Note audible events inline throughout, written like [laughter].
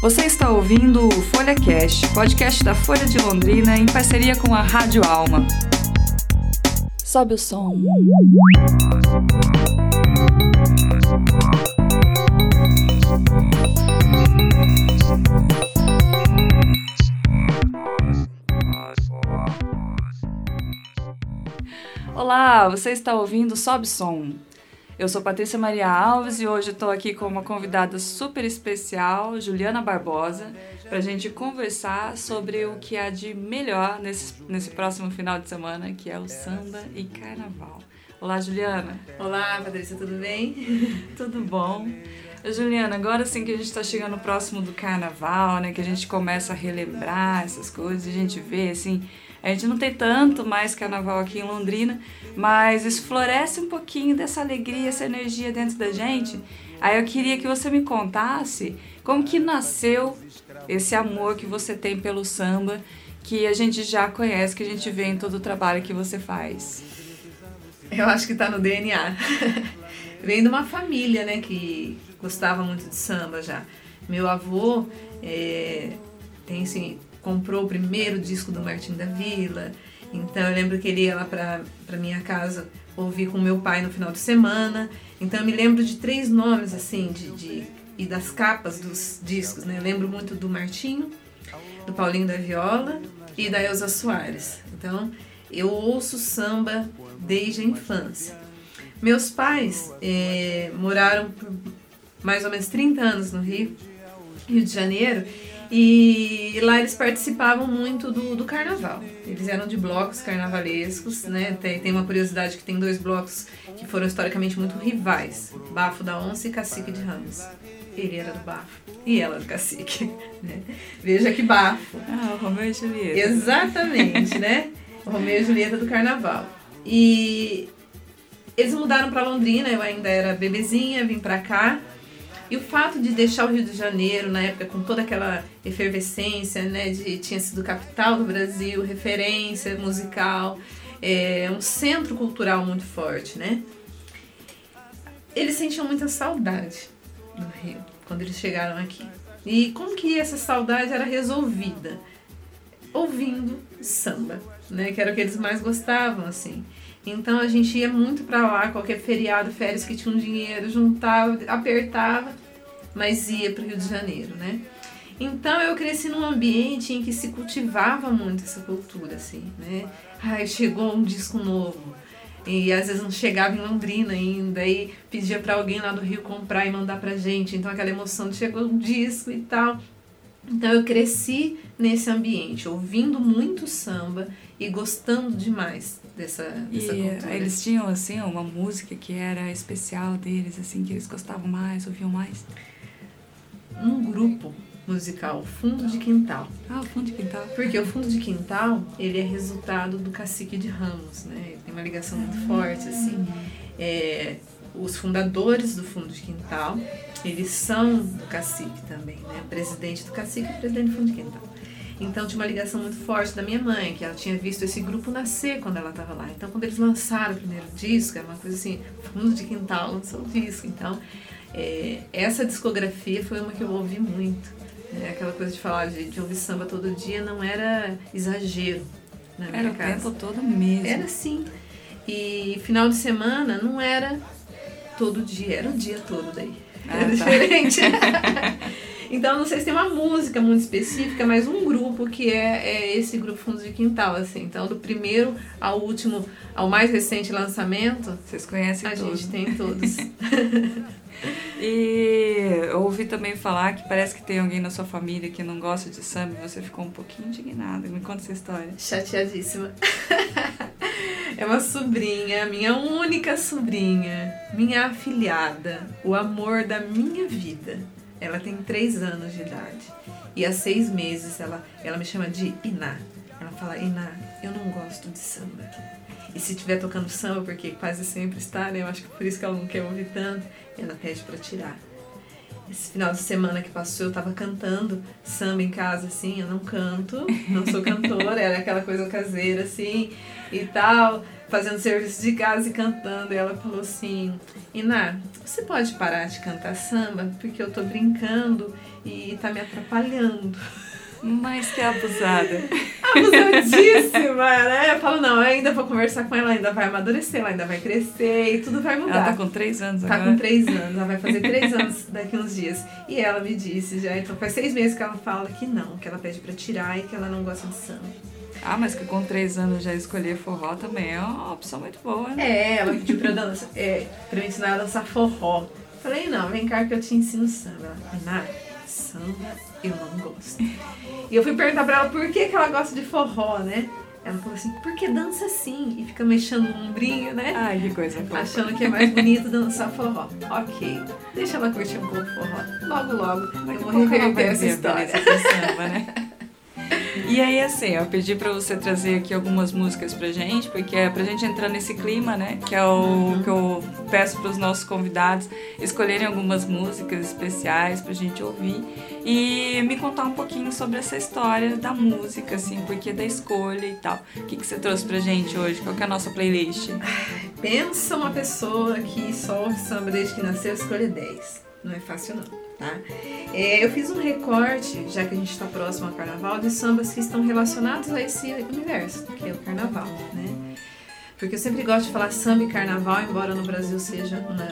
Você está ouvindo o Folha Cash, podcast da Folha de Londrina em parceria com a Rádio Alma. Sobe o som. Olá, você está ouvindo Sobe Som. Eu sou Patrícia Maria Alves e hoje estou aqui com uma convidada super especial, Juliana Barbosa, para a gente conversar sobre o que há de melhor nesse, nesse próximo final de semana, que é o samba e carnaval. Olá, Juliana. Olá, Patrícia, tudo bem? tudo bom. Juliana, agora sim que a gente está chegando próximo do carnaval, né, que a gente começa a relembrar essas coisas, a gente vê assim a gente não tem tanto mais carnaval aqui em Londrina, mas isso floresce um pouquinho dessa alegria, essa energia dentro da gente. Aí eu queria que você me contasse como que nasceu esse amor que você tem pelo samba, que a gente já conhece, que a gente vê em todo o trabalho que você faz. Eu acho que está no DNA. [laughs] Vem de uma família, né, que gostava muito de samba já. Meu avô é, tem assim, comprou o primeiro disco do Martin da Vila. Então eu lembro que ele ia lá para minha casa ouvir com meu pai no final de semana. Então eu me lembro de três nomes assim de, de e das capas dos discos, né? Eu lembro muito do Martinho, do Paulinho da Viola e da Elza Soares. Então eu ouço samba desde a infância. Meus pais é, moraram por mais ou menos 30 anos no Rio, Rio de Janeiro, e lá eles participavam muito do, do carnaval. Eles eram de blocos carnavalescos, né? Tem, tem uma curiosidade que tem dois blocos que foram historicamente muito rivais: Bafo da Onça e Cacique de Ramos. Ele era do Bafo e ela do Cacique. [laughs] Né? Veja que bafo. Ah, o Romeu e Julieta. Exatamente, né? [laughs] O Romeu e Julieta do carnaval. E eles mudaram para Londrina, eu ainda era bebezinha, vim para cá. E o fato de deixar o Rio de Janeiro, na época, com toda aquela efervescência, né, de tinha sido capital do Brasil, referência musical, é, um centro cultural muito forte, né? Eles sentiam muita saudade do Rio quando eles chegaram aqui. E como que essa saudade era resolvida? Ouvindo samba, né? Que era o que eles mais gostavam, assim. Então a gente ia muito para lá, qualquer feriado, férias que tinha um dinheiro, juntava, apertava, mas ia para o Rio de Janeiro, né? Então eu cresci num ambiente em que se cultivava muito essa cultura, assim, né? Ai, chegou um disco novo. E às vezes não chegava em Londrina ainda, e pedia para alguém lá do Rio comprar e mandar pra gente. Então aquela emoção de chegou um disco e tal. Então eu cresci nesse ambiente, ouvindo muito samba e gostando demais dessa, dessa e cultura. eles tinham assim uma música que era especial deles, assim que eles gostavam mais, ouviam mais um grupo musical, Fundo de Quintal. Ah, o Fundo de Quintal. Porque o Fundo de Quintal, ele é resultado do Cacique de Ramos, né? Ele tem uma ligação muito ah. forte, assim. É, os fundadores do Fundo de Quintal, eles são do Cacique também, né? O presidente do Cacique e o presidente do Fundo de Quintal. Então tinha uma ligação muito forte da minha mãe, que ela tinha visto esse grupo nascer quando ela estava lá. Então quando eles lançaram o primeiro disco, era uma coisa assim, Fundo de Quintal lançou o disco. Então é, essa discografia foi uma que eu ouvi muito. Né? Aquela coisa de falar de, de ouvir samba todo dia não era exagero na minha era casa. Era o tempo todo mesmo. Era sim. E final de semana não era todo dia, era o dia todo daí. Ah, era tá. diferente. [laughs] então não sei se tem uma música muito específica, mas um grupo que é, é esse grupo Fundos de Quintal, assim. Então do primeiro ao último, ao mais recente lançamento. Vocês conhecem a todos. A gente tem todos. [laughs] E eu ouvi também falar que parece que tem alguém na sua família que não gosta de samba e você ficou um pouquinho indignada. Me conta essa história. Chateadíssima. [laughs] é uma sobrinha, minha única sobrinha, minha afilhada, o amor da minha vida. Ela tem três anos de idade. E há seis meses ela, ela me chama de Iná. Ela fala, Iná, eu não gosto de samba. E se estiver tocando samba, porque quase sempre está, né? Eu acho que por isso que ela não quer ouvir tanto, ela pede para tirar. Esse final de semana que passou, eu tava cantando samba em casa, assim, eu não canto, não sou cantora, [laughs] era aquela coisa caseira, assim, e tal, fazendo serviço de casa e cantando. E ela falou assim, Iná, você pode parar de cantar samba? Porque eu tô brincando e tá me atrapalhando. Mas que abusada. [laughs] Abusadíssima, né? Eu falo, não, eu ainda vou conversar com ela, ainda vai amadurecer, ela ainda vai crescer e tudo vai mudar. Ela tá com três anos Tá agora. com três anos, ela vai fazer três anos daqui uns dias. E ela me disse já, então faz seis meses que ela fala que não, que ela pede pra tirar e que ela não gosta de samba. Ah, mas que com três anos já escolher forró também é uma opção muito boa, né? É, ela pediu pra, eu dançar, é, pra eu ensinar a dançar forró. Falei, não, vem cá que eu te ensino samba. Ela, Renata, samba eu não gosto. E eu fui perguntar pra ela por que, que ela gosta de forró, né? Ela falou assim, porque dança assim e fica mexendo o ombrinho, né? Ai, que coisa boa. Achando que é mais bonito dançar forró. Ok, deixa ela curtir um pouco forró. Logo, logo eu vou reverter essa história. Samba, né? [laughs] E aí, assim, eu pedi pra você trazer aqui algumas músicas pra gente, porque é pra gente entrar nesse clima, né? Que é o que eu peço pros nossos convidados escolherem algumas músicas especiais pra gente ouvir e me contar um pouquinho sobre essa história da música, assim, porque da escolha e tal. O que, que você trouxe pra gente hoje? Qual que é a nossa playlist? Pensa uma pessoa que só ouve samba desde que nasceu, escolhe 10. Não é fácil não, tá? É, eu fiz um recorte, já que a gente está próximo ao carnaval, de sambas que estão relacionados a esse universo, que é o carnaval, né? Porque eu sempre gosto de falar samba e carnaval, embora no Brasil seja uma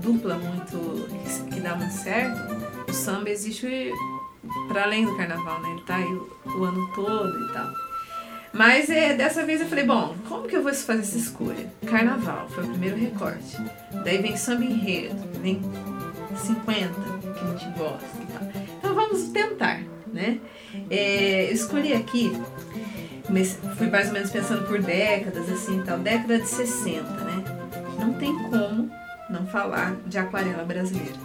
dupla muito que dá muito certo, o samba existe para além do carnaval, né? Ele tá aí o, o ano todo e tal. Mas é, dessa vez eu falei, bom, como que eu vou fazer essa escolha? Carnaval foi o primeiro recorte. Daí vem samba enredo, vem 50 que a gente gosta. Então vamos tentar, né? É, eu escolhi aqui, fui mais ou menos pensando por décadas, assim, tal, década de 60, né? Não tem como não falar de aquarela brasileira.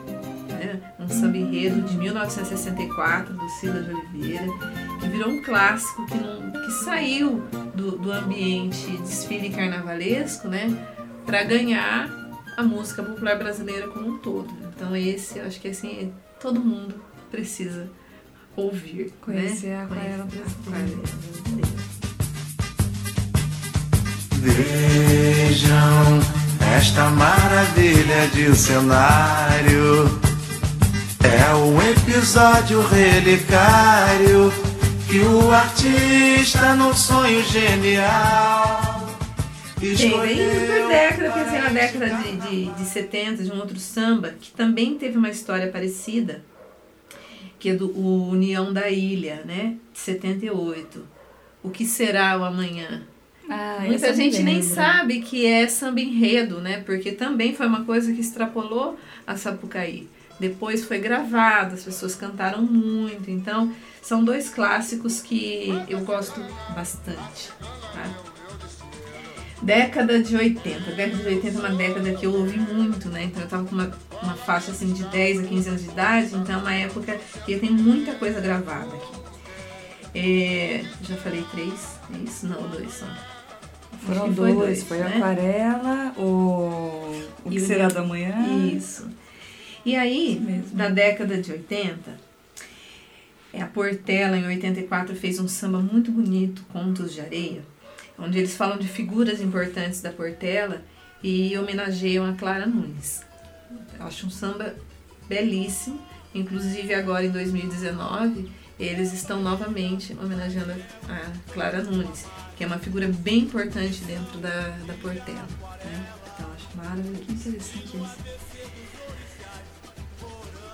Né? Um samba enredo de 1964, do Cida de Oliveira, que virou um clássico que, não, que saiu do, do ambiente desfile carnavalesco, né? Para ganhar a música popular brasileira como um todo. Então esse, eu acho que assim, todo mundo precisa ouvir, Conhecer né? a aquarela brasileira. Vejam esta maravilha de cenário. É um episódio relicário que o artista, num sonho genial, Bem, daí por década, pensei na década de, de, de 70, de um outro samba, que também teve uma história parecida, que é do o União da Ilha, né? De 78. O que será o amanhã? Ah, Muita gente nem sabe que é samba enredo, né? Porque também foi uma coisa que extrapolou a Sapucaí. Depois foi gravado, as pessoas cantaram muito. Então, são dois clássicos que eu gosto bastante. Tá? Década de 80. Década de 80 é uma década que eu ouvi muito, né? Então eu tava com uma, uma faixa assim de 10 a 15 anos de idade, então é uma época que tem muita coisa gravada aqui. É, já falei três, é isso? Não, dois só. Foram foi dois, foi né? Aquarela, o, o que o- será da manhã. Isso. E aí, na década de 80, é, a Portela, em 84, fez um samba muito bonito, Contos de Areia, onde eles falam de figuras importantes da Portela e homenageiam a Clara Nunes. Eu acho um samba belíssimo, inclusive agora em 2019, eles estão novamente homenageando a Clara Nunes, que é uma figura bem importante dentro da, da Portela. Né? Então, acho maravilhoso. Que interessante isso.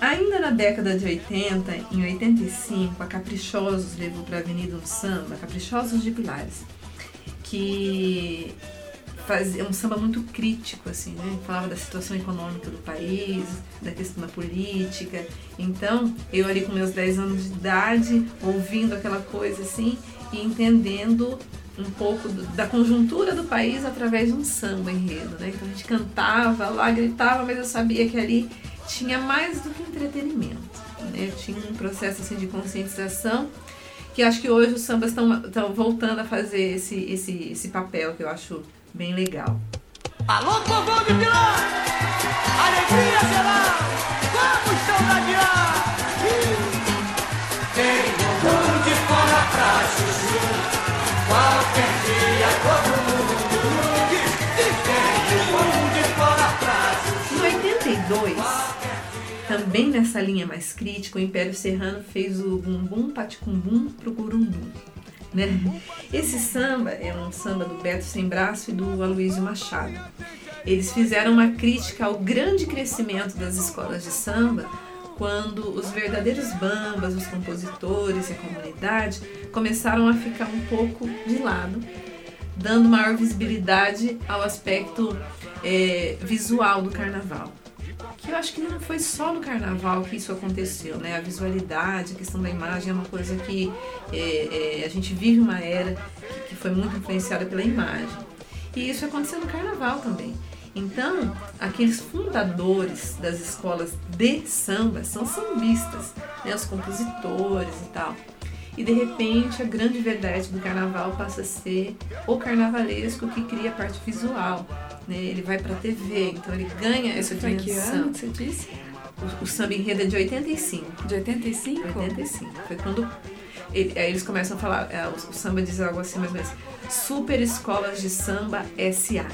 Ainda na década de 80, em 85, a Caprichosos levou para a Avenida um samba, Caprichosos de Pilares, que fazia um samba muito crítico, assim, né? Falava da situação econômica do país, da questão da política. Então, eu ali com meus 10 anos de idade, ouvindo aquela coisa assim e entendendo um pouco da conjuntura do país através de um samba enredo, né? Então a gente cantava lá, gritava, mas eu sabia que ali tinha mais do que entretenimento, né? Tinha um processo assim de conscientização que acho que hoje os sambas estão voltando a fazer esse, esse, esse papel que eu acho bem legal. Alô, povão de Pilar! Alegria será! Vamos saudadiar! Tem bem nessa linha mais crítica, o Império Serrano fez o Bumbum Paticumbum pro Curumbum. Né? Esse samba é um samba do Beto Sem Braço e do Aloysio Machado. Eles fizeram uma crítica ao grande crescimento das escolas de samba quando os verdadeiros bambas, os compositores e a comunidade começaram a ficar um pouco de lado, dando maior visibilidade ao aspecto é, visual do carnaval. Que eu acho que não foi só no carnaval que isso aconteceu, né? A visualidade, a questão da imagem é uma coisa que é, é, a gente vive uma era que foi muito influenciada pela imagem. E isso aconteceu no carnaval também. Então, aqueles fundadores das escolas de samba são sambistas, né? os compositores e tal. E de repente a grande verdade do carnaval passa a ser o carnavalesco que cria a parte visual. Né? Ele vai para a TV, então ele ganha essa Foi que dimensão. ano que você disse? O, o samba enredo é de 85. De 85? 85. Foi quando ele- aí eles começam a falar, é, o, o samba diz algo assim mais ou menos, Super Escolas de Samba S.A.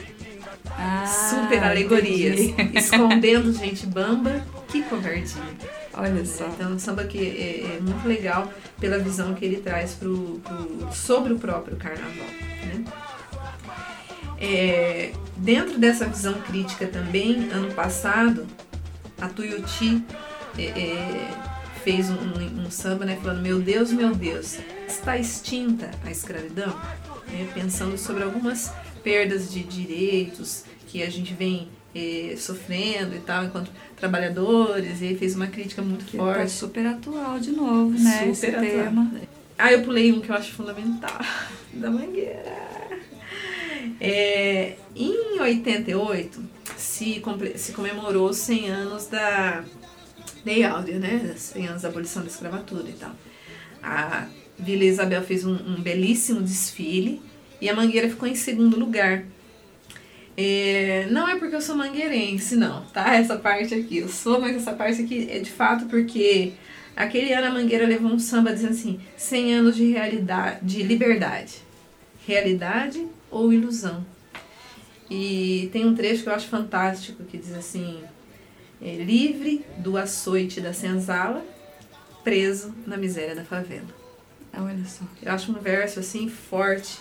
Ah, Super alegorias. entendi. [laughs] Escondendo gente bamba, que covardia. Olha só. Então, um samba que é, é muito legal pela visão que ele traz pro, pro- sobre o próprio carnaval. Né? É, dentro dessa visão crítica também, ano passado, a Tuiuti é, é, fez um, um- samba né, falando: Meu Deus, meu Deus, está extinta a escravidão? Né, pensando sobre algumas perdas de direitos que a gente vem eh, sofrendo e tal, enquanto trabalhadores, e fez uma crítica muito Que forte. tá super atual de novo, né? esse Super atual. tema. Ah, eu pulei um que eu acho fundamental, [laughs] da Mangueira. É, em 88, se, se comemorou os 100 anos da Lei Áurea, né? 100 anos da abolição da escravatura e tal. A Vila Isabel fez um, um belíssimo desfile e a Mangueira ficou em segundo lugar. É, não é porque eu sou mangueirense, não, tá? Essa parte aqui. Eu sou, mas essa parte aqui é de fato porque aquele ano a Mangueira levou um samba dizendo assim: 100 anos de realidade, de liberdade. Realidade ou ilusão? E tem um trecho que eu acho fantástico que diz assim: é, livre do açoite da senzala, preso na miséria da favela. Ah, Olha só. Eu acho um verso assim forte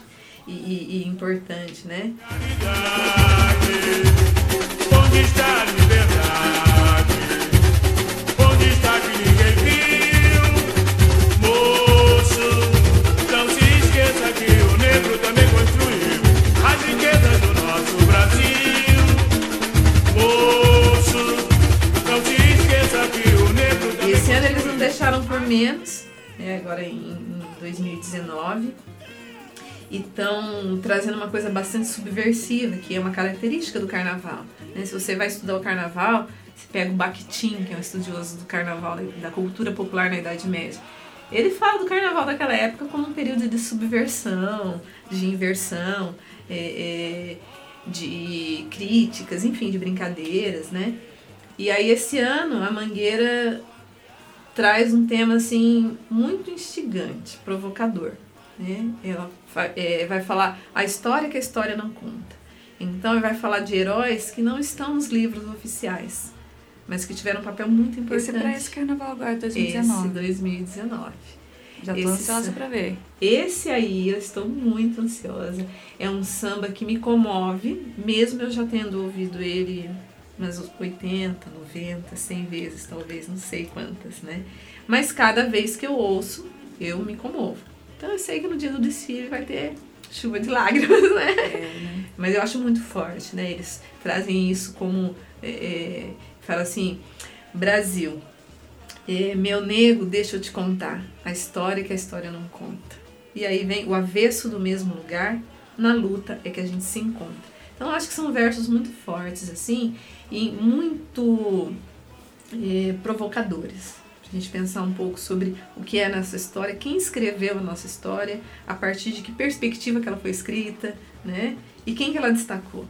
e, e- e importante, né? Onde está a liberdade? Deixaram por menos, né, agora em, em 2019. E estão trazendo uma coisa bastante subversiva, que é uma característica do carnaval. né? Se você vai estudar o carnaval, você pega o Bakhtin, que é um estudioso do carnaval, da cultura popular na Idade Média. Ele fala do carnaval daquela época como um período de subversão, de inversão, é, é, de críticas, enfim, de brincadeiras, né? E aí esse ano a Mangueira traz um tema assim muito instigante, provocador. Né? Ela é, vai falar a história que a história não conta. Então ele vai falar de heróis que não estão nos livros oficiais, mas que tiveram um papel muito importante. Esse é pra esse carnaval agora, Esse 2019. 2019. Já esse ansiosa sa- pra ver. Esse aí eu estou muito ansiosa. É um samba que me comove, mesmo eu já tendo ouvido ele umas 80, 90, 100 vezes, talvez, não sei quantas, né? Mas cada vez que eu ouço, eu me comovo. Então eu sei que no dia do desfile vai ter chuva de lágrimas, [laughs] né? É, Mas eu acho muito forte, né? Eles trazem isso como. É, é, fala assim: Brasil, é, meu nego, deixa eu te contar a história que a história não conta. E aí vem o avesso do mesmo lugar, na luta é que a gente se encontra. Então eu acho que são versos muito fortes, assim, e muito é, provocadores. Pra gente pensar um pouco sobre o que é a nossa história, quem escreveu a nossa história, a partir de que perspectiva que ela foi escrita, né? E quem que ela destacou.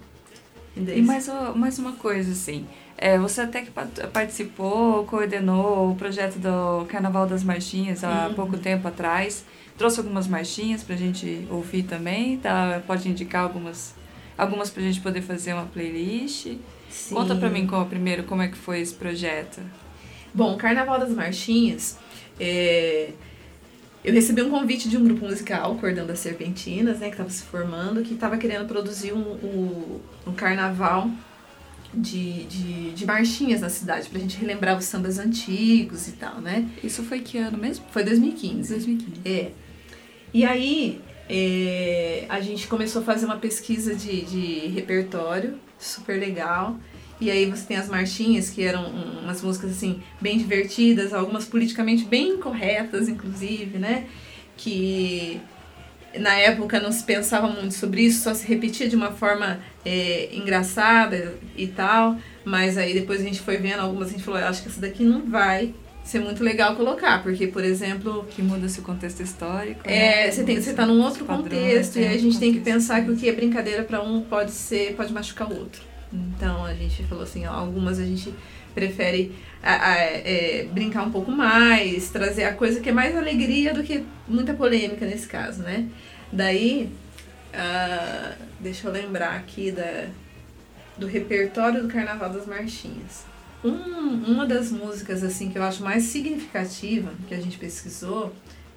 E mais, mais uma coisa, assim. É, você até que pa- participou, coordenou o projeto do Carnaval das Marchinhas há Uhum. pouco tempo atrás. Trouxe algumas marchinhas pra gente ouvir também, tá? Pode indicar algumas, algumas pra gente poder fazer uma playlist. Sim. Conta pra mim como, primeiro como é que foi esse projeto. Bom, o Carnaval das Marchinhas, é, eu recebi um convite de um grupo musical, Cordão das Serpentinas, né, que estava se formando, que estava querendo produzir um, um, um carnaval de, de, de marchinhas na cidade, pra gente relembrar os sambas antigos e tal, né? Isso foi que ano mesmo? Foi 2015. 2015. É. E aí, é, a gente começou a fazer uma pesquisa de, de repertório, super legal. E aí você tem as marchinhas, que eram um- umas músicas, assim, bem divertidas, algumas politicamente bem incorretas, inclusive, né? Que na época não se pensava muito sobre isso, só se repetia de uma forma é, engraçada e tal. Mas aí depois a gente foi vendo algumas, a gente falou, "Eu acho que essa daqui não vai ser muito legal colocar, porque, por exemplo, Que muda-se o contexto histórico. é, né? você tem, você tá num outro padrões, contexto e é, aí a gente tem que pensar que o que é brincadeira pra um pode ser, pode machucar o outro. Então a gente falou assim, algumas a gente prefere a- a- é, brincar um pouco mais, trazer a coisa que é mais alegria do que muita polêmica nesse caso, né? Daí, ah, deixa eu lembrar aqui da, do repertório do Carnaval das Marchinhas. Um- uma das músicas assim que eu acho mais significativa que a gente pesquisou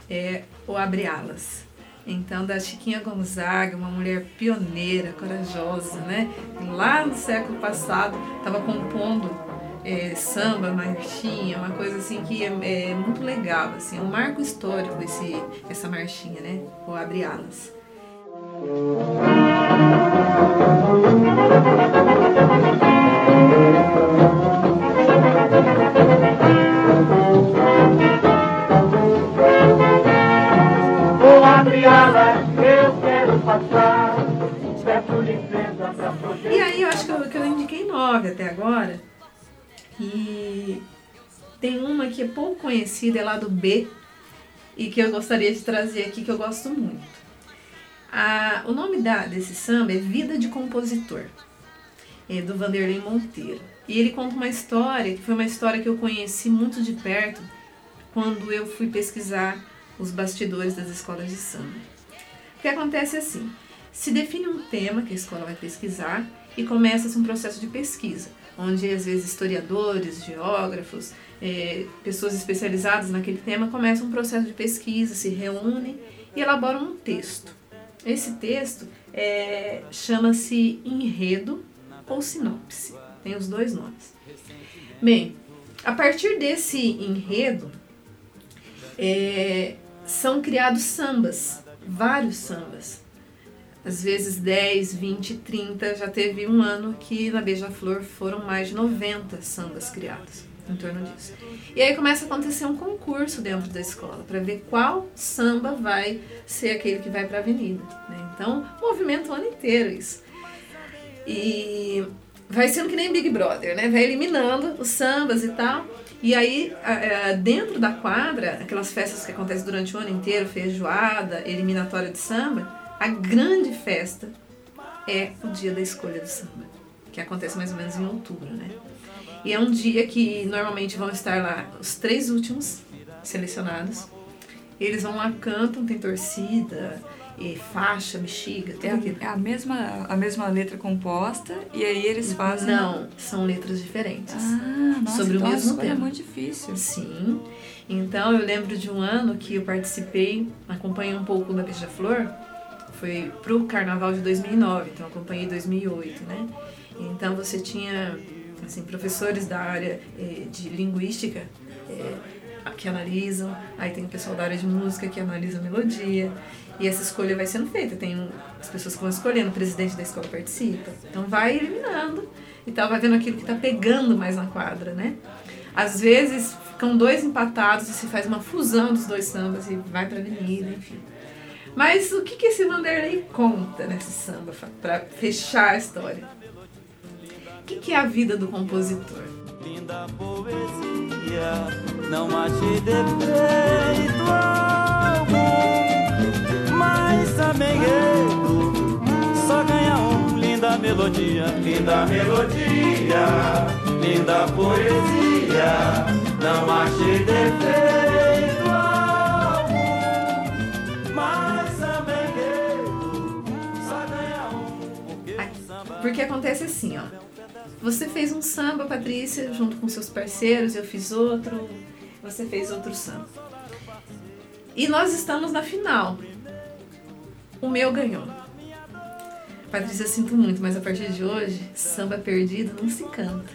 é o Abre Alas. Então, da Chiquinha Gonzaga, uma mulher pioneira, corajosa, né? Lá no século passado, estava compondo é, samba, marchinha, uma coisa assim que é, é muito legal, assim, é um marco histórico esse, essa marchinha, né? O Abre Alas. Nove até agora. E tem uma que é pouco conhecida, é lá do B, e que eu gostaria de trazer aqui, que eu gosto muito. A, o nome da, desse samba é Vida de Compositor, é do Vanderlei Monteiro. E ele conta uma história, que foi uma história que eu conheci muito de perto quando eu fui pesquisar os bastidores das escolas de samba. O que acontece é assim, se define um tema que a escola vai pesquisar e começa-se um processo de pesquisa, onde às vezes historiadores, geógrafos, eh, pessoas especializadas naquele tema começam um processo de pesquisa, se reúnem e elaboram um texto. Esse texto eh, chama-se enredo ou sinopse, tem os dois nomes. Bem, a partir desse enredo, eh, são criados sambas, vários sambas às vezes 10, 20, 30. Já teve um ano que na Beija-Flor foram mais de 90 sambas criados em torno disso. E aí começa a acontecer um concurso dentro da escola para ver qual samba vai ser aquele que vai para a avenida. Né? Então, movimento o ano inteiro isso. E vai sendo que nem Big Brother, né? Vai eliminando os sambas e tal. E aí, dentro da quadra, aquelas festas que acontecem durante o ano inteiro, feijoada, eliminatória de samba, a grande festa é o dia da escolha do samba, que acontece mais ou menos em outubro, né? E é um dia que normalmente vão estar lá os três últimos selecionados. Eles vão lá, cantam, tem torcida, e faixa, bexiga, tudo É aquilo. a, é a mesma, a mesma letra composta e aí eles fazem. Não, são letras diferentes. Ah, nossa, Sobre o então a mesmo é tema. muito difícil. Sim. Então eu lembro de um ano que eu participei, acompanhei um pouco da Beija-Flor, foi pro carnaval de 2009, então acompanhei 2008, né? Então você tinha assim, professores da área eh, de linguística eh, que analisam, aí tem o pessoal da área de música que analisa a melodia, e essa escolha vai sendo feita. Tem as pessoas que vão escolhendo, o presidente da escola participa. Então vai eliminando e tal, vai vendo aquilo que tá pegando mais na quadra, né? Às vezes ficam dois empatados e se faz uma fusão dos dois sambas e vai pra avenida, enfim. Mas o que, que esse Vanderlei conta nesse samba pra fechar a história? O que, que é a vida do compositor? Linda poesia, não achei defeito algum, mas também erro, só ganha um. Linda melodia, linda melodia, linda poesia, não achei defeito Porque acontece assim, ó. Você fez um samba, Patrícia, junto com seus parceiros, eu fiz outro, você fez outro samba. E nós estamos na final. O meu ganhou. Patrícia, sinto muito, mas a partir de hoje, samba perdido não se canta.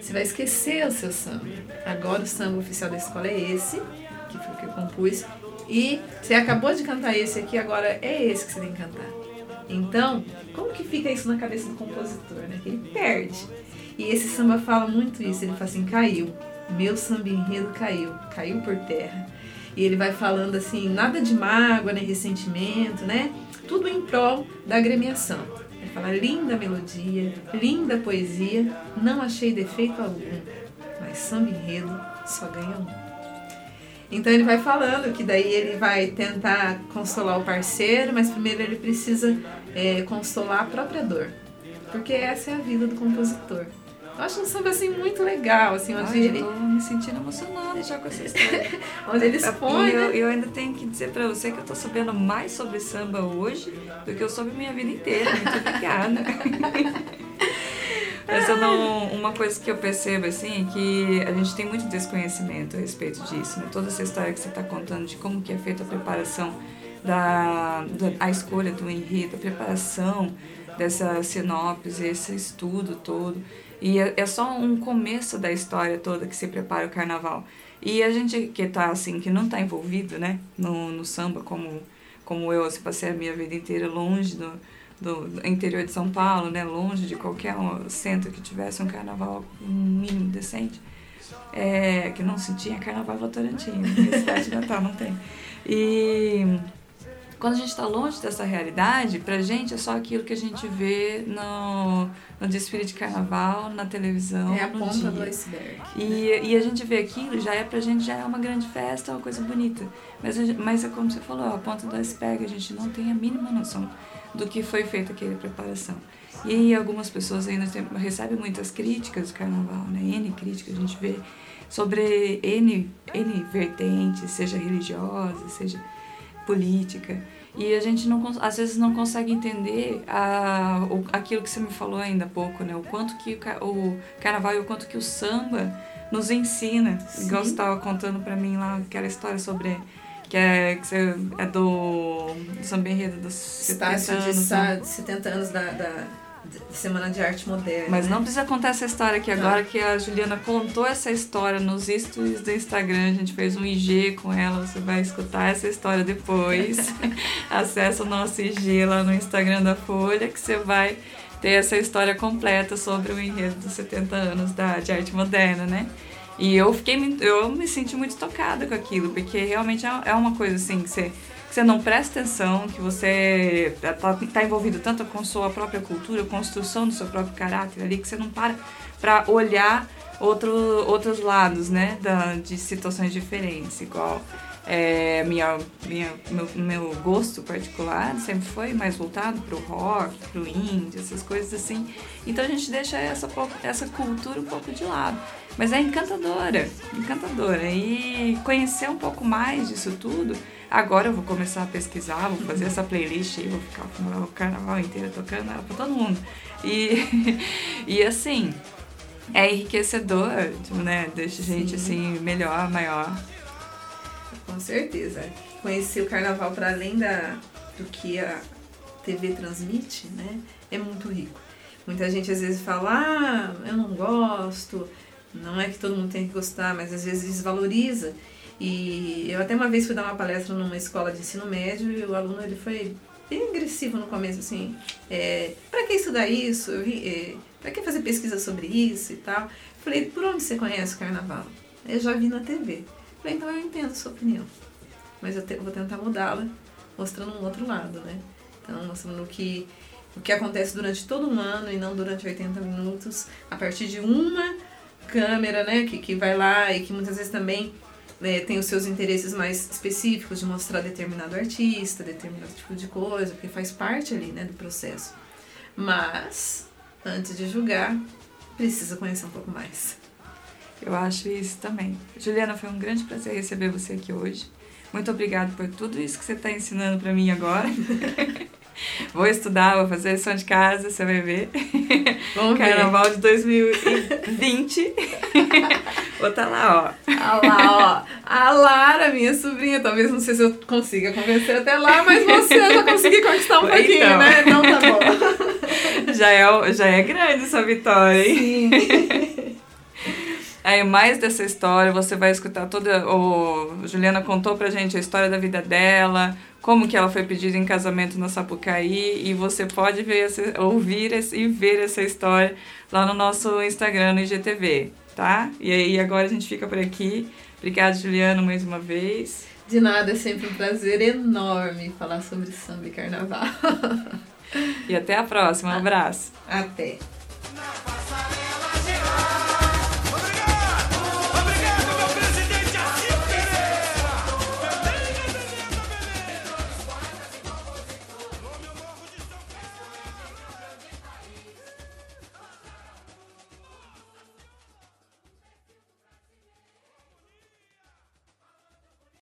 Você vai esquecer o seu samba. Agora o samba oficial da escola é esse, que foi o que eu compus. E você acabou de cantar esse aqui, agora é esse que você tem que cantar. Então, como que fica isso na cabeça do compositor, né? Que ele perde. E esse samba fala muito isso, ele fala assim, caiu. Meu samba enredo caiu, caiu por terra. E ele vai falando assim, nada de mágoa, nem ressentimento, né? Tudo em prol da agremiação. Ele fala, linda melodia, linda poesia, não achei defeito algum, mas samba enredo só ganha um. Então ele vai falando que daí ele vai tentar consolar o parceiro, mas primeiro ele precisa é, consolar a própria dor. Porque essa é a vida do compositor. Eu acho um samba assim muito legal, assim, onde Ai, ele. eu tô me sentindo emocionada já com essa história. [laughs] Onde ele expõe. E eu, né? eu ainda tenho que dizer pra você que eu tô sabendo mais sobre samba hoje do que eu soube minha vida inteira. Muito obrigada. [laughs] Mas eu não, uma coisa que eu percebo assim é que a gente tem muito desconhecimento a respeito disso, né? Toda essa história que você está contando de como que é feita a preparação da, da a escolha do enredo, a preparação dessa sinopse, esse estudo todo. E é, é só um começo da história toda que se prepara o carnaval. E a gente que tá assim, que não tá envolvido, né, no, no samba como como eu, assim, passei a minha vida inteira longe do, do, interior de São Paulo, né, longe de qualquer centro que tivesse um carnaval mínimo decente, é, que não se tinha carnaval Votorantim, cidade de Natal não tem. E quando a gente está longe dessa realidade, pra gente é só aquilo que a gente vê no, no desfile de carnaval, na televisão, É a ponta dia. do iceberg. E, e a gente vê aquilo, já é pra gente, já é uma grande festa, uma coisa bonita. Mas, a mas é como você falou, a ponta do iceberg, a gente não tem a mínima noção do que foi feita aquela preparação. E algumas pessoas ainda tem- recebem muitas críticas do carnaval, né? N críticas, a gente vê sobre N, N vertentes, seja religiosa, seja política. E a gente não, às vezes não consegue entender a, o, aquilo que você me falou ainda há pouco, né? O quanto que o, o carnaval e o quanto que o samba nos ensina. Igual você estava contando pra mim lá aquela história sobre que é, que você, é do, do samba enredo dos 70 Estácio de anos, sa- né? de 70 anos da, da Semana de Arte Moderna. Mas né? não precisa contar essa história aqui agora, que a Juliana contou essa história nos stories do Instagram. A gente fez um IG com ela, você vai escutar essa história depois. [laughs] Acesse o nosso IG lá no Instagram da Folha, que você vai ter essa história completa sobre o enredo dos 70 anos da, de arte moderna, né? E eu fiquei, muito- eu me senti muito tocada com aquilo, porque realmente é é uma coisa assim que você, que você não presta atenção, que você tá, tá envolvido tanto com sua própria cultura, construção do seu próprio caráter ali, que você não para para olhar outro, outros lados, né, da, de situações diferentes, igual é, minha, minha, meu, meu gosto particular sempre foi mais voltado pro rock, pro indie, essas coisas assim. Então a gente deixa essa, essa cultura um pouco de lado. Mas é encantadora, encantadora. E conhecer um pouco mais disso tudo. Agora eu vou começar a pesquisar, vou fazer essa playlist aí, vou ficar o carnaval inteiro tocando ela pra todo mundo. E, [laughs] e assim, é enriquecedor, né? Deixa a gente assim melhor, maior. Com certeza. Conhecer o carnaval para além da, do que a TV transmite, né? É muito rico. Muita gente às vezes fala, ah, eu não gosto. Não é que todo mundo tem que gostar, mas às vezes desvaloriza. E eu até uma vez fui dar uma palestra numa escola de ensino médio e o aluno ele foi bem agressivo no começo, assim, é, para que estudar isso? Eu é, pra que fazer pesquisa sobre isso e tal? Falei, por onde você conhece o carnaval? Eu já vi na TV. Falei, então eu entendo sua opinião. Mas eu te- vou tentar mudá-la, mostrando um outro lado, né? Então, mostrando que o que acontece durante todo um ano e não durante 80 minutos, a partir de uma câmera, né, que, que vai lá e que muitas vezes também né, tem os seus interesses mais específicos de mostrar determinado artista, determinado tipo de coisa, porque faz parte ali, né, do processo. Mas, antes de julgar, precisa conhecer um pouco mais. Eu acho isso também. Juliana, foi um grande prazer receber você aqui hoje. Muito obrigada por tudo isso que você está ensinando para mim agora. [laughs] [laughs] Vou estudar, vou fazer lição de casa, você vai ver. [laughs] Vamos ver. Carnaval de 2020. [laughs] vou estar lá, ó. Ah lá, ó. A Lara, minha sobrinha, talvez não sei se eu consiga convencer até lá, mas você já consegui conquistar um pouquinho, Então. né? Então tá bom. Já é, já é grande essa vitória, hein? Sim. Aí, mais dessa história, você vai escutar toda. O Juliana contou pra gente a história da vida dela, como que ela foi pedida em casamento na Sapucaí, e você pode ver essa- ouvir esse- e ver essa história lá no nosso Instagram, no IGTV, tá? E aí, agora a gente fica por aqui. Obrigada, Juliana, mais uma vez. De nada, é sempre um prazer enorme falar sobre samba e carnaval. E até a próxima. Um abraço. Até.